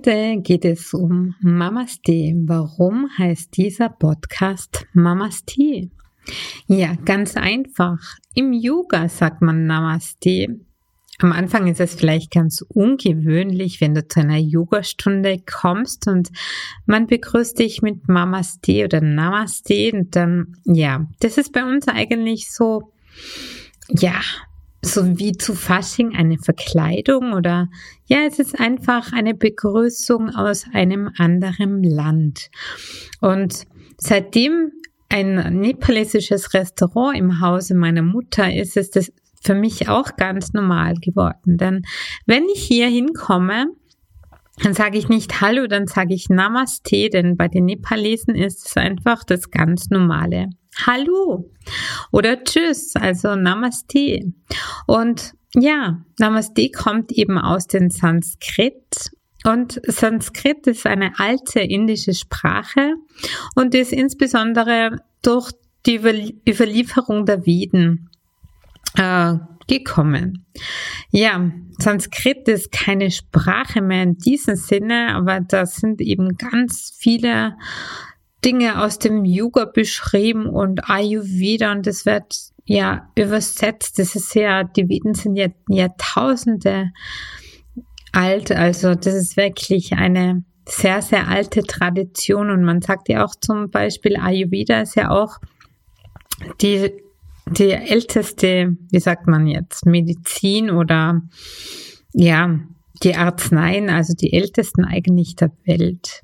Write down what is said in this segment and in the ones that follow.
Heute geht es um Namaste. Warum heißt dieser Podcast Namaste? Ja, ganz einfach. Im Yoga sagt man Namaste. Am Anfang ist es vielleicht ganz ungewöhnlich, wenn du zu einer Yogastunde kommst und man begrüßt dich mit Namaste oder Namaste und dann, ja, das ist bei uns eigentlich so, ja, so wie zu Fasching eine Verkleidung oder ja, es ist einfach eine Begrüßung aus einem anderen Land. Und seitdem ein nepalesisches Restaurant im Hause meiner Mutter ist, ist es für mich auch ganz normal geworden. Denn wenn ich hier hinkomme, dann sage ich nicht Hallo, dann sage ich Namaste, denn bei den Nepalesen ist es einfach das ganz normale Hallo oder Tschüss, also Namaste. Und ja, Namaste kommt eben aus dem Sanskrit und Sanskrit ist eine alte indische Sprache und ist insbesondere durch die Überlieferung der Veden äh, gekommen. Ja, Sanskrit ist keine Sprache mehr in diesem Sinne, aber da sind eben ganz viele Dinge aus dem Yoga beschrieben und Ayurveda und das wird ja übersetzt. Das ist ja, die Veden sind ja Jahrtausende alt, also das ist wirklich eine sehr, sehr alte Tradition und man sagt ja auch zum Beispiel Ayurveda ist ja auch die, die älteste, wie sagt man jetzt, Medizin oder ja, die Arzneien, also die ältesten eigentlich der Welt.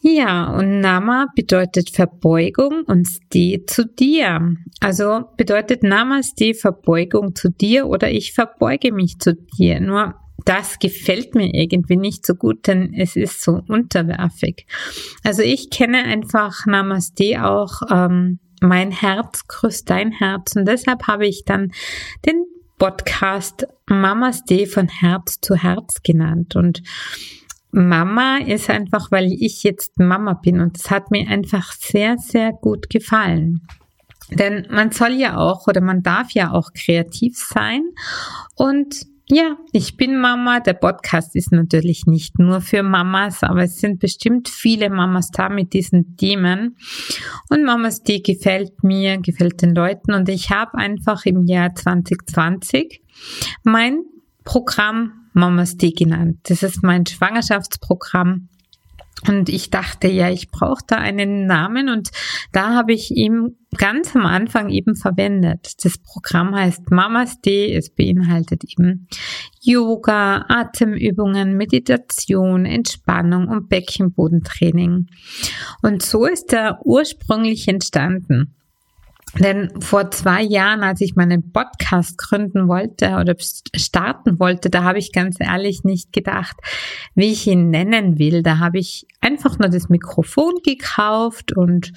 Ja, und Nama bedeutet Verbeugung und Ste zu dir. Also bedeutet Namaste Verbeugung zu dir oder ich verbeuge mich zu dir. Nur das gefällt mir irgendwie nicht so gut, denn es ist so unterwerfig. Also ich kenne einfach Namaste auch, ähm, mein Herz grüßt dein Herz und deshalb habe ich dann den Podcast Mamas Day von Herz zu Herz genannt und Mama ist einfach, weil ich jetzt Mama bin und es hat mir einfach sehr, sehr gut gefallen. Denn man soll ja auch oder man darf ja auch kreativ sein und ja, ich bin Mama. Der Podcast ist natürlich nicht nur für Mamas, aber es sind bestimmt viele Mamas da mit diesen Themen. Und Mamas, die gefällt mir, gefällt den Leuten. Und ich habe einfach im Jahr 2020 mein Programm Mamas D genannt. Das ist mein Schwangerschaftsprogramm. Und ich dachte, ja, ich brauche da einen Namen und da habe ich ihn ganz am Anfang eben verwendet. Das Programm heißt Mamas D. Es beinhaltet eben Yoga, Atemübungen, Meditation, Entspannung und Beckenbodentraining. Und so ist er ursprünglich entstanden. Denn vor zwei Jahren, als ich meinen Podcast gründen wollte oder starten wollte, da habe ich ganz ehrlich nicht gedacht, wie ich ihn nennen will. Da habe ich einfach nur das Mikrofon gekauft und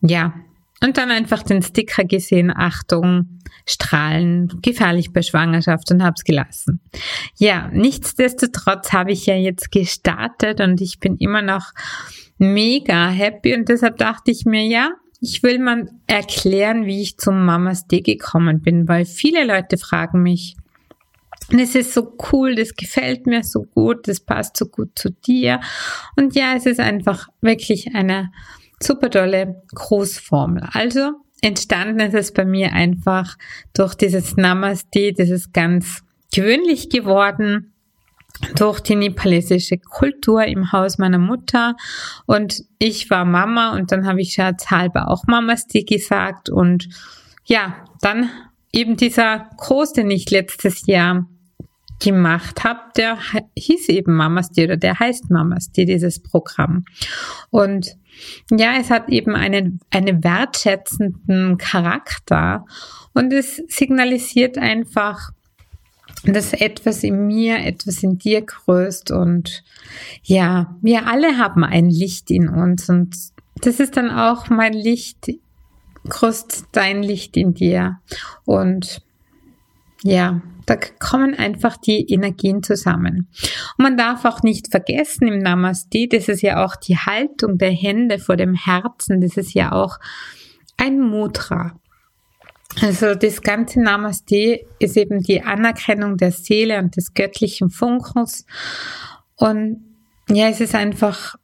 ja, und dann einfach den Sticker gesehen, Achtung, Strahlen, gefährlich bei Schwangerschaft und habe es gelassen. Ja, nichtsdestotrotz habe ich ja jetzt gestartet und ich bin immer noch mega happy und deshalb dachte ich mir, ja, ich will mal erklären, wie ich zum Mamas Day gekommen bin, weil viele Leute fragen mich, das ist so cool, das gefällt mir so gut, das passt so gut zu dir. Und ja, es ist einfach wirklich eine super tolle Großformel. Also entstanden ist es bei mir einfach durch dieses Namaste, das ist ganz gewöhnlich geworden durch die nepalesische Kultur im Haus meiner Mutter. Und ich war Mama und dann habe ich scherzhalber auch Mamasti gesagt. Und ja, dann eben dieser Kurs, den ich letztes Jahr gemacht habe, der hieß eben Mamasti oder der heißt Mamasti, dieses Programm. Und ja, es hat eben einen, einen wertschätzenden Charakter. Und es signalisiert einfach, dass etwas in mir, etwas in dir größt und ja, wir alle haben ein Licht in uns und das ist dann auch mein Licht, größt dein Licht in dir und ja, da kommen einfach die Energien zusammen. Und man darf auch nicht vergessen im Namaste, das ist ja auch die Haltung der Hände vor dem Herzen, das ist ja auch ein Mudra. Also das ganze Namaste ist eben die Anerkennung der Seele und des göttlichen Funkens. Und ja, es ist einfach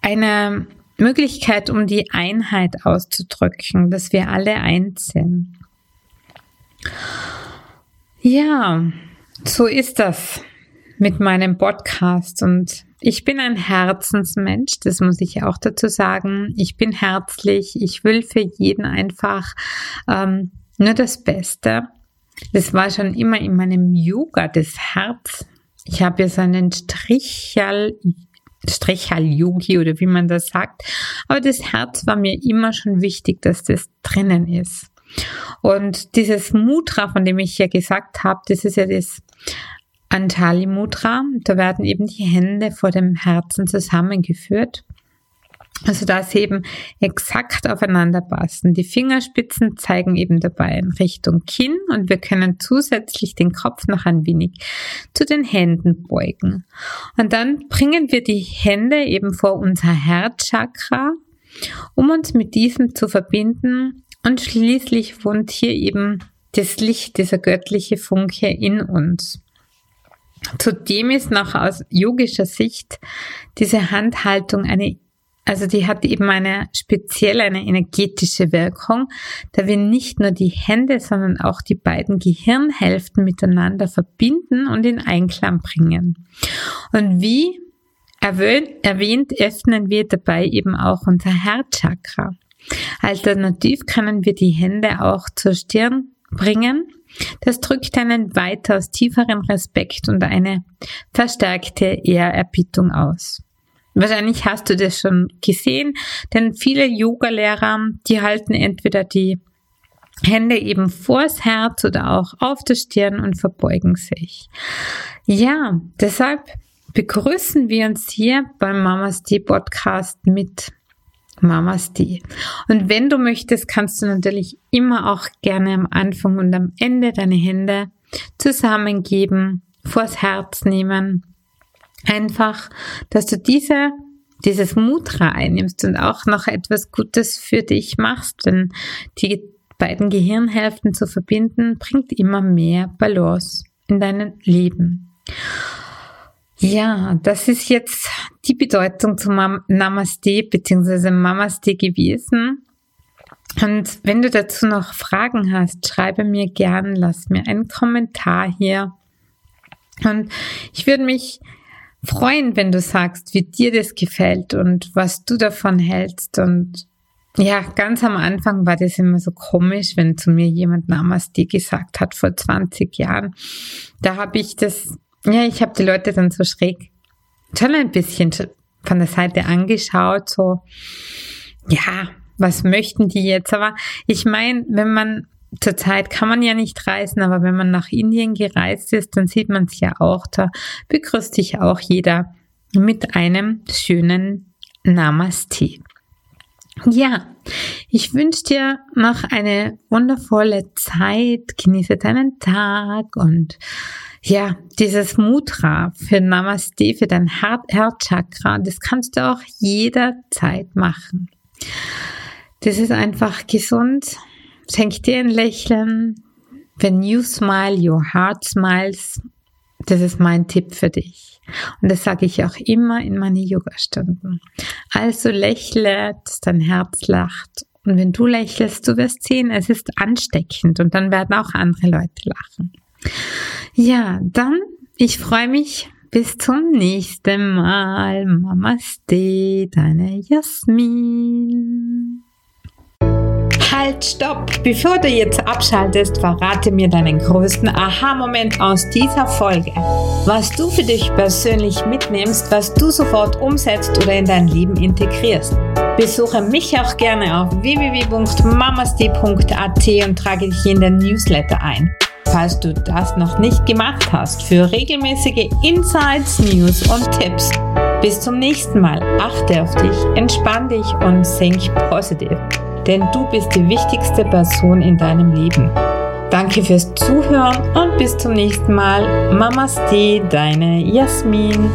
eine Möglichkeit, um die Einheit auszudrücken, dass wir alle eins sind. Ja, so ist das mit meinem Podcast und ich bin ein Herzensmensch, das muss ich auch dazu sagen. Ich bin herzlich, ich will für jeden einfach ähm, nur das Beste. Das war schon immer in meinem Yoga das Herz. Ich habe ja so einen Strichal Strichal-Yogi oder wie man das sagt. Aber das Herz war mir immer schon wichtig, dass das drinnen ist. Und dieses Mudra, von dem ich ja gesagt habe, das ist ja das Antali Mudra. Da werden eben die Hände vor dem Herzen zusammengeführt. Also dass sie eben exakt aufeinander passen. Die Fingerspitzen zeigen eben dabei in Richtung Kinn und wir können zusätzlich den Kopf noch ein wenig zu den Händen beugen. Und dann bringen wir die Hände eben vor unser Herzchakra, um uns mit diesem zu verbinden und schließlich wohnt hier eben das Licht, dieser göttliche Funke in uns. Zudem ist noch aus yogischer Sicht diese Handhaltung eine, also die hat eben eine speziell eine energetische Wirkung, da wir nicht nur die Hände, sondern auch die beiden Gehirnhälften miteinander verbinden und in Einklang bringen. Und wie erwähnt, öffnen wir dabei eben auch unser Herzchakra. Alternativ können wir die Hände auch zur Stirn bringen das drückt einen weitaus tieferen Respekt und eine verstärkte Ehrerbietung aus. Wahrscheinlich hast du das schon gesehen, denn viele Yoga-Lehrer, die halten entweder die Hände eben vors Herz oder auch auf der Stirn und verbeugen sich. Ja, deshalb begrüßen wir uns hier beim Mamas Tea Podcast mit Mamas Tea. Und wenn du möchtest, kannst du natürlich immer auch gerne am Anfang und am Ende deine Hände zusammengeben, vors Herz nehmen. Einfach, dass du diese, dieses Mudra einnimmst und auch noch etwas Gutes für dich machst, denn die beiden Gehirnhälften zu verbinden, bringt immer mehr Balance in deinem Leben. Ja, das ist jetzt die Bedeutung zum Namaste bzw. Mamaste gewesen. Und wenn du dazu noch Fragen hast, schreibe mir gern, lass mir einen Kommentar hier. Und ich würde mich freuen, wenn du sagst, wie dir das gefällt und was du davon hältst. Und ja, ganz am Anfang war das immer so komisch, wenn zu mir jemand Namaste gesagt hat vor 20 Jahren. Da habe ich das ja, ich habe die Leute dann so schräg schon ein bisschen von der Seite angeschaut, so, ja, was möchten die jetzt? Aber ich meine, wenn man zurzeit kann man ja nicht reisen, aber wenn man nach Indien gereist ist, dann sieht man es ja auch, da begrüßt sich auch jeder mit einem schönen Namaste. Ja, ich wünsche dir noch eine wundervolle Zeit, genieße deinen Tag und ja, dieses Mudra für Namaste, für dein Herzchakra, das kannst du auch jederzeit machen. Das ist einfach gesund. Schenk dir ein Lächeln. When you smile, your heart smiles. Das ist mein Tipp für dich. Und das sage ich auch immer in meine Yoga-Stunden. Also lächle, dass dein Herz lacht. Und wenn du lächelst, du wirst sehen, es ist ansteckend und dann werden auch andere Leute lachen. Ja, dann, ich freue mich. Bis zum nächsten Mal. Namaste, deine Jasmin. Halt, stopp! Bevor du jetzt abschaltest, verrate mir deinen größten Aha-Moment aus dieser Folge. Was du für dich persönlich mitnimmst, was du sofort umsetzt oder in dein Leben integrierst. Besuche mich auch gerne auf www.mamasti.at und trage dich in den Newsletter ein falls du das noch nicht gemacht hast, für regelmäßige Insights, News und Tipps. Bis zum nächsten Mal. Achte auf dich, entspann dich und think positiv. Denn du bist die wichtigste Person in deinem Leben. Danke fürs Zuhören und bis zum nächsten Mal. Mamaste, deine Jasmin.